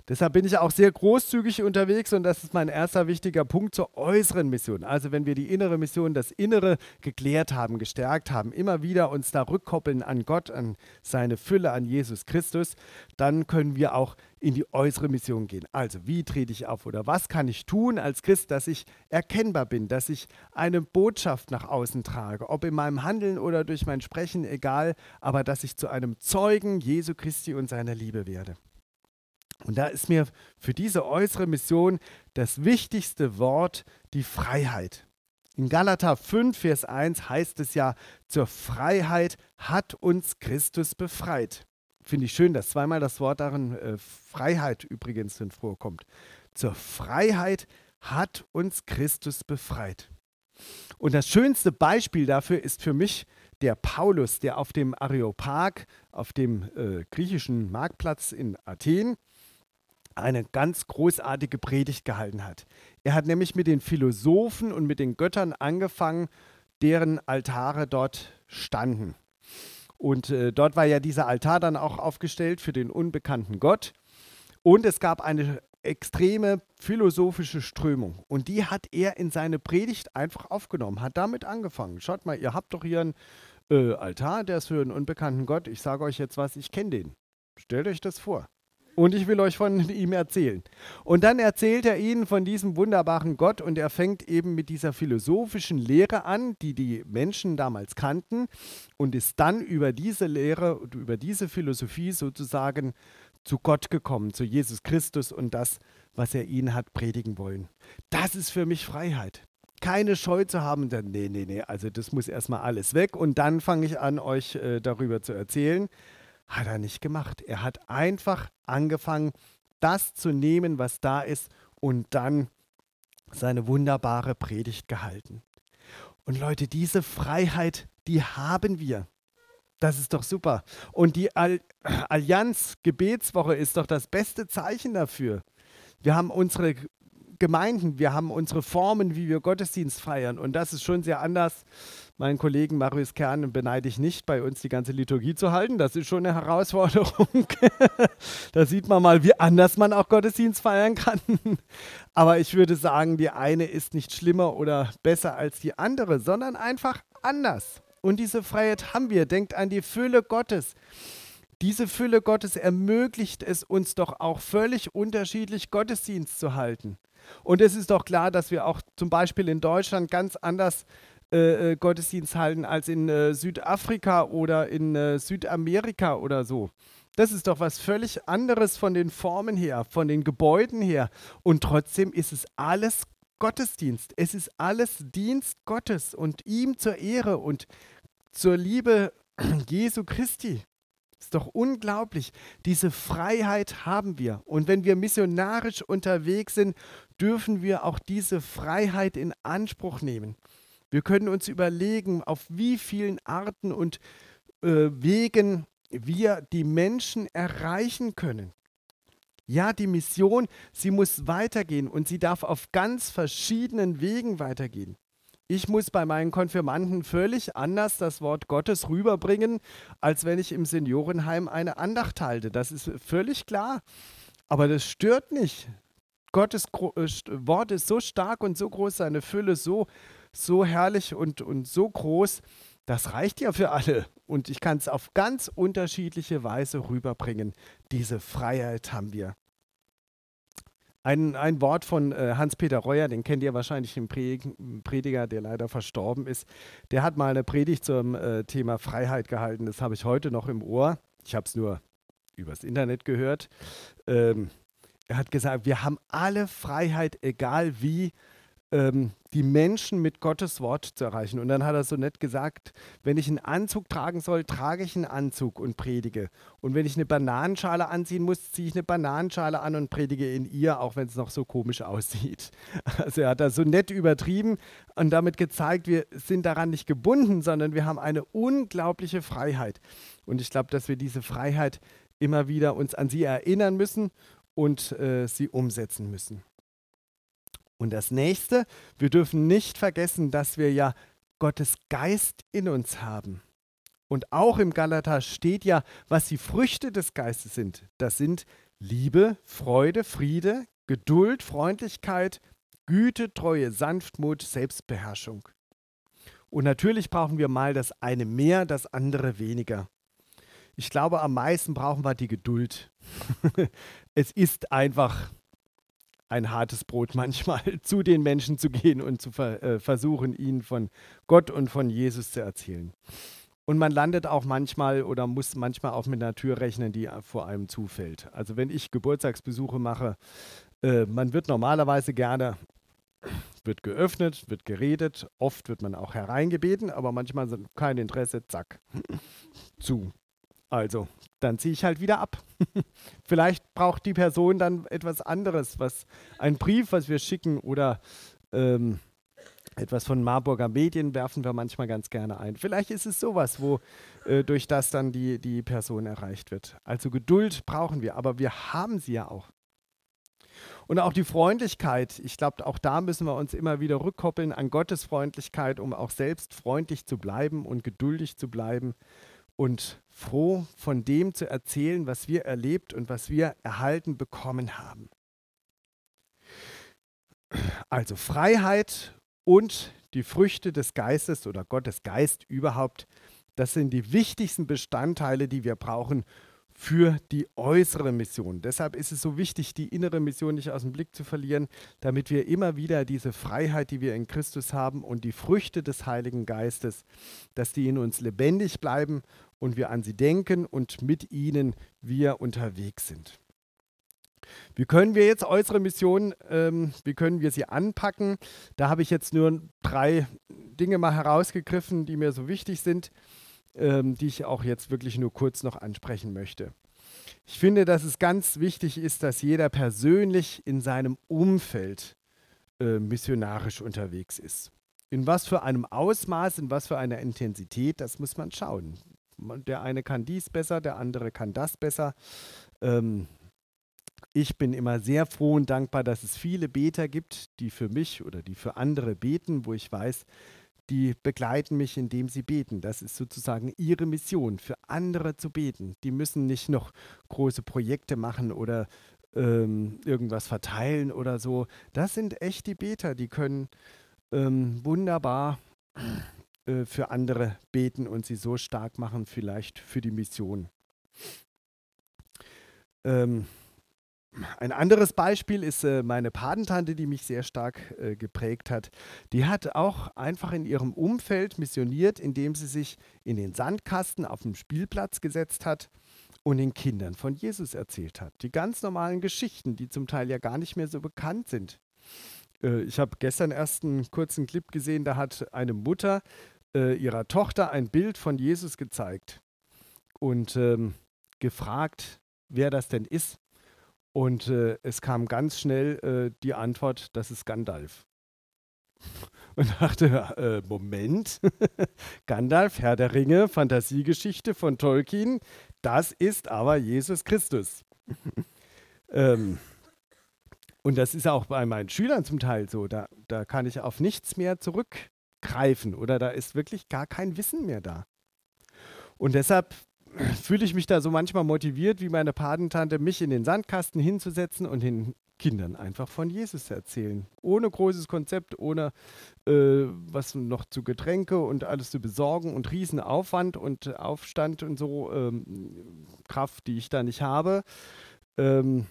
Deshalb bin ich auch sehr großzügig unterwegs und das ist mein erster wichtiger Punkt zur äußeren Mission. Also wenn wir die innere Mission, das Innere geklärt haben, gestärkt haben, immer wieder uns da rückkoppeln an Gott, an seine Fülle, an Jesus Christus, dann können wir auch in die äußere Mission gehen. Also wie trete ich auf oder was kann ich tun als Christ, dass ich erkennbar bin, dass ich eine Botschaft nach außen trage, ob in meinem Handeln oder durch mein Sprechen, egal, aber dass ich zu einem Zeugen Jesu Christi und seiner Liebe werde. Und da ist mir für diese äußere Mission das wichtigste Wort die Freiheit. In Galater 5, Vers 1 heißt es ja, zur Freiheit hat uns Christus befreit. Finde ich schön, dass zweimal das Wort darin äh, Freiheit übrigens drin vorkommt. Zur Freiheit hat uns Christus befreit. Und das schönste Beispiel dafür ist für mich der Paulus, der auf dem Areopag, auf dem äh, griechischen Marktplatz in Athen, eine ganz großartige Predigt gehalten hat. Er hat nämlich mit den Philosophen und mit den Göttern angefangen, deren Altare dort standen. Und äh, dort war ja dieser Altar dann auch aufgestellt für den unbekannten Gott. Und es gab eine extreme philosophische Strömung. Und die hat er in seine Predigt einfach aufgenommen, hat damit angefangen. Schaut mal, ihr habt doch hier einen äh, Altar, der ist für einen unbekannten Gott. Ich sage euch jetzt was, ich kenne den. Stellt euch das vor und ich will euch von ihm erzählen. Und dann erzählt er ihnen von diesem wunderbaren Gott und er fängt eben mit dieser philosophischen Lehre an, die die Menschen damals kannten und ist dann über diese Lehre und über diese Philosophie sozusagen zu Gott gekommen, zu Jesus Christus und das, was er ihnen hat predigen wollen. Das ist für mich Freiheit. Keine Scheu zu haben, dann, nee, nee, nee, also das muss erstmal alles weg und dann fange ich an, euch äh, darüber zu erzählen. Hat er nicht gemacht. Er hat einfach angefangen, das zu nehmen, was da ist und dann seine wunderbare Predigt gehalten. Und Leute, diese Freiheit, die haben wir. Das ist doch super. Und die Al Allianz Gebetswoche ist doch das beste Zeichen dafür. Wir haben unsere Gemeinden, wir haben unsere Formen, wie wir Gottesdienst feiern. Und das ist schon sehr anders. Meinen Kollegen Marius Kern beneide ich nicht, bei uns die ganze Liturgie zu halten. Das ist schon eine Herausforderung. da sieht man mal, wie anders man auch Gottesdienst feiern kann. Aber ich würde sagen, die eine ist nicht schlimmer oder besser als die andere, sondern einfach anders. Und diese Freiheit haben wir. Denkt an die Fülle Gottes Diese Fülle Gottes ermöglicht es uns doch auch völlig unterschiedlich Gottesdienst zu halten. Und es ist doch klar, dass wir auch zum Beispiel in Deutschland ganz anders äh, äh Gottesdienst halten als in äh, Südafrika oder in äh, Südamerika oder so. Das ist doch was völlig anderes von den Formen her, von den Gebäuden her. Und trotzdem ist es alles Gottesdienst. Es ist alles Dienst Gottes und ihm zur Ehre und zur Liebe Jesu Christi. Ist doch unglaublich. Diese Freiheit haben wir. Und wenn wir missionarisch unterwegs sind, dürfen wir auch diese Freiheit in Anspruch nehmen. Wir können uns überlegen, auf wie vielen Arten und äh, Wegen wir die Menschen erreichen können. Ja, die Mission, sie muss weitergehen und sie darf auf ganz verschiedenen Wegen weitergehen. Ich muss bei meinen Konfirmanden völlig anders das Wort Gottes rüberbringen, als wenn ich im Seniorenheim eine Andacht halte. Das ist völlig klar. Aber das stört nicht. Gottes äh, Wort ist so stark und so groß, seine Fülle so, so herrlich und, und so groß. Das reicht ja für alle. Und ich kann es auf ganz unterschiedliche Weise rüberbringen. Diese Freiheit haben wir. Ein, ein Wort von äh, Hans-Peter Reuer, den kennt ihr wahrscheinlich, den Prediger, der leider verstorben ist. Der hat mal eine Predigt zum äh, Thema Freiheit gehalten. Das habe ich heute noch im Ohr. Ich habe es nur übers Internet gehört. Ähm, er hat gesagt, wir haben alle Freiheit, egal wie ähm, die Menschen mit Gottes Wort zu erreichen. Und dann hat er so nett gesagt, wenn ich einen Anzug tragen soll, trage ich einen Anzug und predige. Und wenn ich eine Bananenschale anziehen muss, ziehe ich eine Bananenschale an und predige in ihr, auch wenn es noch so komisch aussieht. Also er hat das so nett übertrieben und damit gezeigt, wir sind daran nicht gebunden, sondern wir haben eine unglaubliche Freiheit. Und ich glaube, dass wir diese Freiheit immer wieder uns an sie erinnern müssen und äh, sie umsetzen müssen. Und das nächste, wir dürfen nicht vergessen, dass wir ja Gottes Geist in uns haben. Und auch im Galater steht ja, was die Früchte des Geistes sind. Das sind Liebe, Freude, Friede, Geduld, Freundlichkeit, Güte, Treue, Sanftmut, Selbstbeherrschung. Und natürlich brauchen wir mal das eine mehr, das andere weniger. Ich glaube, am meisten brauchen wir die Geduld. es ist einfach ein hartes Brot manchmal, zu den Menschen zu gehen und zu ver äh, versuchen, ihnen von Gott und von Jesus zu erzählen. Und man landet auch manchmal oder muss manchmal auch mit einer Tür rechnen, die vor einem zufällt. Also wenn ich Geburtstagsbesuche mache, äh, man wird normalerweise gerne, wird geöffnet, wird geredet, oft wird man auch hereingebeten, aber manchmal kein Interesse, zack, zu. Also, dann ziehe ich halt wieder ab. Vielleicht braucht die Person dann etwas anderes, was ein Brief, was wir schicken oder ähm, etwas von Marburger Medien werfen wir manchmal ganz gerne ein. Vielleicht ist es sowas, wo äh, durch das dann die, die Person erreicht wird. Also Geduld brauchen wir, aber wir haben sie ja auch. Und auch die Freundlichkeit, ich glaube, auch da müssen wir uns immer wieder rückkoppeln an Gottes Freundlichkeit, um auch selbst freundlich zu bleiben und geduldig zu bleiben und froh von dem zu erzählen, was wir erlebt und was wir erhalten bekommen haben. Also Freiheit und die Früchte des Geistes oder Gottes Geist überhaupt, das sind die wichtigsten Bestandteile, die wir brauchen, für die äußere Mission. Deshalb ist es so wichtig, die innere Mission nicht aus dem Blick zu verlieren, damit wir immer wieder diese Freiheit, die wir in Christus haben und die Früchte des Heiligen Geistes, dass die in uns lebendig bleiben und wir an sie denken und mit ihnen wir unterwegs sind. Wie können wir jetzt äußere Mission, ähm, wie können wir sie anpacken? Da habe ich jetzt nur drei Dinge mal herausgegriffen, die mir so wichtig sind ähm, die ich auch jetzt wirklich nur kurz noch ansprechen möchte. Ich finde, dass es ganz wichtig ist, dass jeder persönlich in seinem Umfeld äh, missionarisch unterwegs ist. In was für einem Ausmaß, in was für einer Intensität, das muss man schauen. Der eine kann dies besser, der andere kann das besser. Ähm, ich bin immer sehr froh und dankbar, dass es viele Beter gibt, die für mich oder die für andere beten, wo ich weiß, die begleiten mich, indem sie beten. Das ist sozusagen ihre Mission, für andere zu beten. Die müssen nicht noch große Projekte machen oder ähm, irgendwas verteilen oder so. Das sind echt die Beter, die können ähm, wunderbar äh, für andere beten und sie so stark machen, vielleicht für die Mission. Ähm, ein anderes Beispiel ist äh, meine Patentante, die mich sehr stark äh, geprägt hat. Die hat auch einfach in ihrem Umfeld missioniert, indem sie sich in den Sandkasten auf dem Spielplatz gesetzt hat und den Kindern von Jesus erzählt hat. Die ganz normalen Geschichten, die zum Teil ja gar nicht mehr so bekannt sind. Äh, ich habe gestern erst einen kurzen Clip gesehen, da hat eine Mutter äh, ihrer Tochter ein Bild von Jesus gezeigt und ähm, gefragt, wer das denn ist. Und äh, es kam ganz schnell äh, die Antwort, das ist Gandalf. Und dachte, äh, Moment, Gandalf, Herr der Ringe, Fantasiegeschichte von Tolkien, das ist aber Jesus Christus. ähm, und das ist auch bei meinen Schülern zum Teil so. Da, da kann ich auf nichts mehr zurückgreifen oder da ist wirklich gar kein Wissen mehr da. Und deshalb fühle ich mich da so manchmal motiviert, wie meine Patentante, mich in den Sandkasten hinzusetzen und den Kindern einfach von Jesus erzählen. Ohne großes Konzept, ohne äh, was noch zu Getränke und alles zu besorgen und Riesenaufwand und Aufstand und so, ähm, Kraft, die ich da nicht habe. Ähm,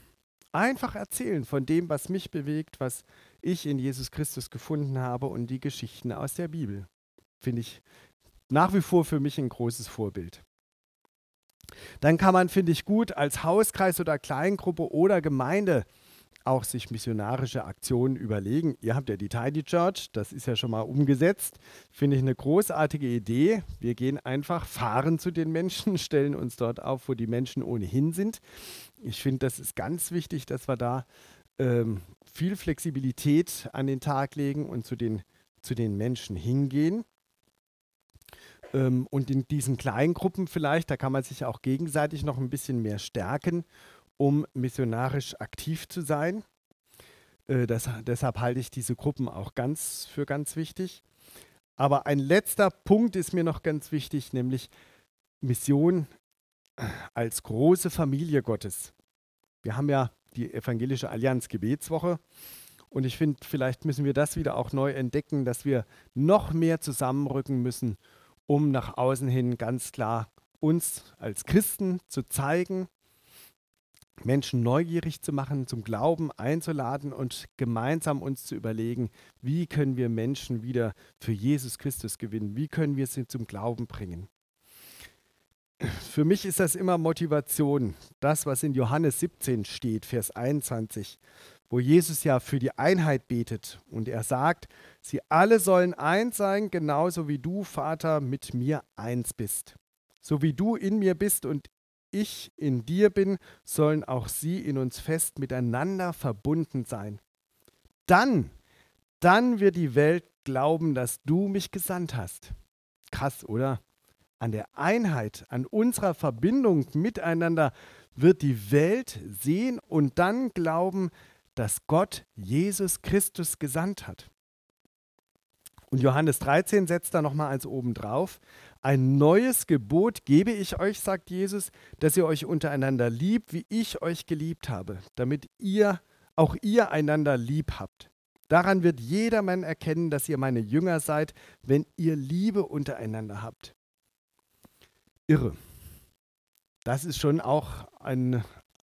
einfach erzählen von dem, was mich bewegt, was ich in Jesus Christus gefunden habe und die Geschichten aus der Bibel. Finde ich nach wie vor für mich ein großes Vorbild. Dann kann man, finde ich, gut als Hauskreis oder Kleingruppe oder Gemeinde auch sich missionarische Aktionen überlegen. Ihr habt ja die Tidy Church, das ist ja schon mal umgesetzt. Finde ich eine großartige Idee. Wir gehen einfach, fahren zu den Menschen, stellen uns dort auf, wo die Menschen ohnehin sind. Ich finde, das ist ganz wichtig, dass wir da ähm, viel Flexibilität an den Tag legen und zu den, zu den Menschen hingehen. Ähm, und in diesen kleinen Gruppen vielleicht, da kann man sich auch gegenseitig noch ein bisschen mehr stärken, um missionarisch aktiv zu sein. Äh, das, deshalb halte ich diese Gruppen auch ganz für ganz wichtig. Aber ein letzter Punkt ist mir noch ganz wichtig, nämlich Mission als große Familie Gottes. Wir haben ja die Evangelische Allianz Gebetswoche und ich finde, vielleicht müssen wir das wieder auch neu entdecken, dass wir noch mehr zusammenrücken müssen, um nach außen hin ganz klar uns als Christen zu zeigen, Menschen neugierig zu machen, zum Glauben einzuladen und gemeinsam uns zu überlegen, wie können wir Menschen wieder für Jesus Christus gewinnen, wie können wir sie zum Glauben bringen. Für mich ist das immer Motivation, das, was in Johannes 17 steht, Vers 21 wo Jesus ja für die Einheit betet und er sagt, sie alle sollen eins sein, genauso wie du, Vater, mit mir eins bist. So wie du in mir bist und ich in dir bin, sollen auch sie in uns fest miteinander verbunden sein. Dann, dann wird die Welt glauben, dass du mich gesandt hast. Krass, oder? An der Einheit, an unserer Verbindung miteinander wird die Welt sehen und dann glauben, dass Gott Jesus Christus gesandt hat. Und Johannes 13 setzt da nochmal eins oben drauf. Ein neues Gebot gebe ich euch, sagt Jesus, dass ihr euch untereinander liebt, wie ich euch geliebt habe, damit ihr auch ihr einander lieb habt. Daran wird jedermann erkennen, dass ihr meine Jünger seid, wenn ihr Liebe untereinander habt. Irre. Das ist schon auch ein,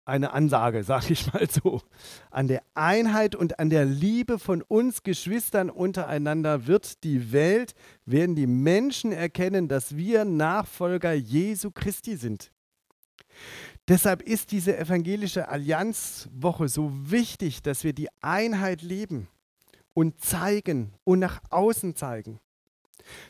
eine Ansage, sage ich mal so. An der Einheit und an der Liebe von uns Geschwistern untereinander wird die Welt, werden die Menschen erkennen, dass wir Nachfolger Jesu Christi sind. Deshalb ist diese evangelische Allianzwoche so wichtig, dass wir die Einheit leben und zeigen und nach außen zeigen.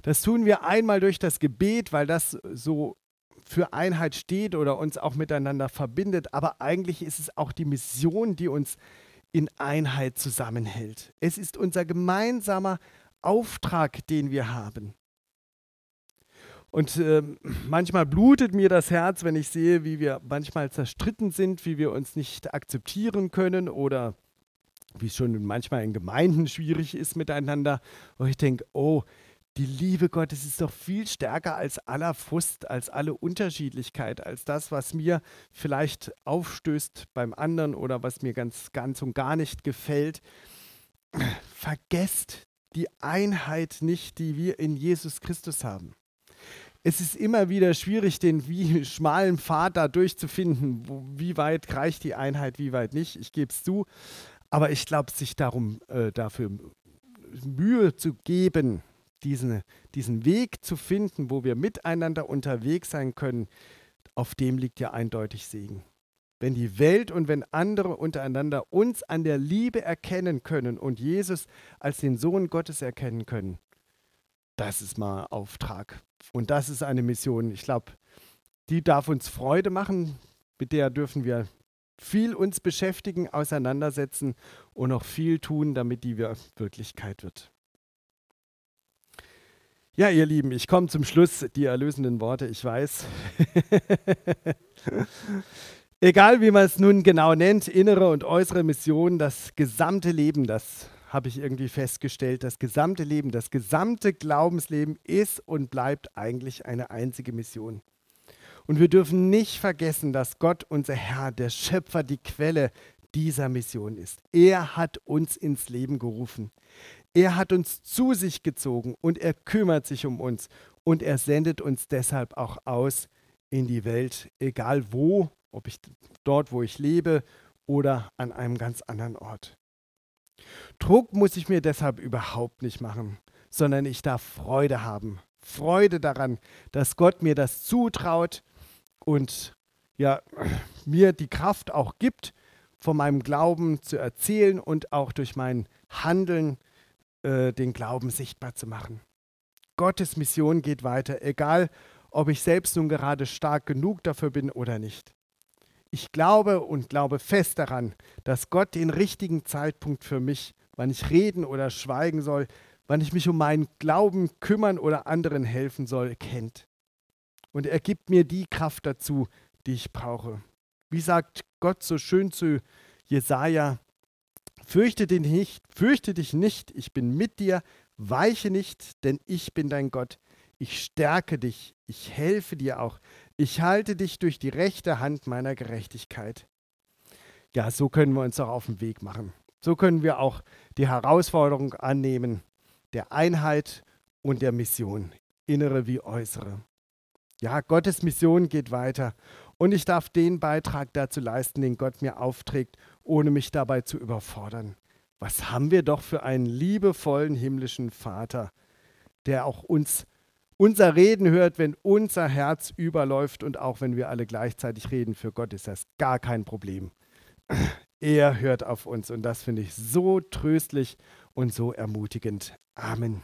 Das tun wir einmal durch das Gebet, weil das so für Einheit steht oder uns auch miteinander verbindet, aber eigentlich ist es auch die Mission, die uns in Einheit zusammenhält. Es ist unser gemeinsamer Auftrag, den wir haben. Und äh, manchmal blutet mir das Herz, wenn ich sehe, wie wir manchmal zerstritten sind, wie wir uns nicht akzeptieren können oder wie es schon manchmal in Gemeinden schwierig ist miteinander. Und ich denke, oh, die Liebe Gottes ist doch viel stärker als aller Frust, als alle Unterschiedlichkeit, als das, was mir vielleicht aufstößt beim anderen oder was mir ganz, ganz und gar nicht gefällt. Vergesst die Einheit nicht, die wir in Jesus Christus haben. Es ist immer wieder schwierig, den wie schmalen Pfad da durchzufinden. Wo, wie weit reicht die Einheit, wie weit nicht. Ich gebe es zu. Aber ich glaube, sich darum äh, dafür Mühe zu geben, diesen, diesen Weg zu finden, wo wir miteinander unterwegs sein können, auf dem liegt ja eindeutig Segen. Wenn die Welt und wenn andere untereinander uns an der Liebe erkennen können und Jesus als den Sohn Gottes erkennen können, das ist mal Auftrag. Und das ist eine Mission. Ich glaube, die darf uns Freude machen. Mit der dürfen wir viel uns beschäftigen, auseinandersetzen und noch viel tun, damit die Wirklichkeit wird. Ja, ihr Lieben, ich komme zum Schluss, die erlösenden Worte, ich weiß. Egal, wie man es nun genau nennt, innere und äußere Mission, das gesamte Leben, das habe ich irgendwie festgestellt, das gesamte Leben, das gesamte Glaubensleben ist und bleibt eigentlich eine einzige Mission. Und wir dürfen nicht vergessen, dass Gott, unser Herr, der Schöpfer, die Quelle dieser Mission ist. Er hat uns ins Leben gerufen. Er hat uns zu sich gezogen und er kümmert sich um uns und er sendet uns deshalb auch aus in die Welt, egal wo, ob ich dort, wo ich lebe oder an einem ganz anderen Ort. Druck muss ich mir deshalb überhaupt nicht machen, sondern ich darf Freude haben. Freude daran, dass Gott mir das zutraut und ja, mir die Kraft auch gibt, von meinem Glauben zu erzählen und auch durch mein Handeln äh, den Glauben sichtbar zu machen. Gottes Mission geht weiter, egal ob ich selbst nun gerade stark genug dafür bin oder nicht. Ich glaube und glaube fest daran, dass Gott den richtigen Zeitpunkt für mich, wann ich reden oder schweigen soll, wann ich mich um meinen Glauben kümmern oder anderen helfen soll, kennt. Und er gibt mir die Kraft dazu, die ich brauche. Wie sagt Gott so schön zu Jesaja: Fürchte dich nicht, fürchte dich nicht, ich bin mit dir, weiche nicht, denn ich bin dein Gott. Ich stärke dich, ich helfe dir auch, ich halte dich durch die rechte Hand meiner Gerechtigkeit. Ja, so können wir uns auch auf den Weg machen. So können wir auch die Herausforderung annehmen der Einheit und der Mission, innere wie äußere. Ja, Gottes Mission geht weiter und ich darf den Beitrag dazu leisten, den Gott mir aufträgt, ohne mich dabei zu überfordern. Was haben wir doch für einen liebevollen himmlischen Vater, der auch uns unser Reden hört, wenn unser Herz überläuft und auch wenn wir alle gleichzeitig reden, für Gott ist das gar kein Problem. Er hört auf uns und das finde ich so tröstlich und so ermutigend. Amen.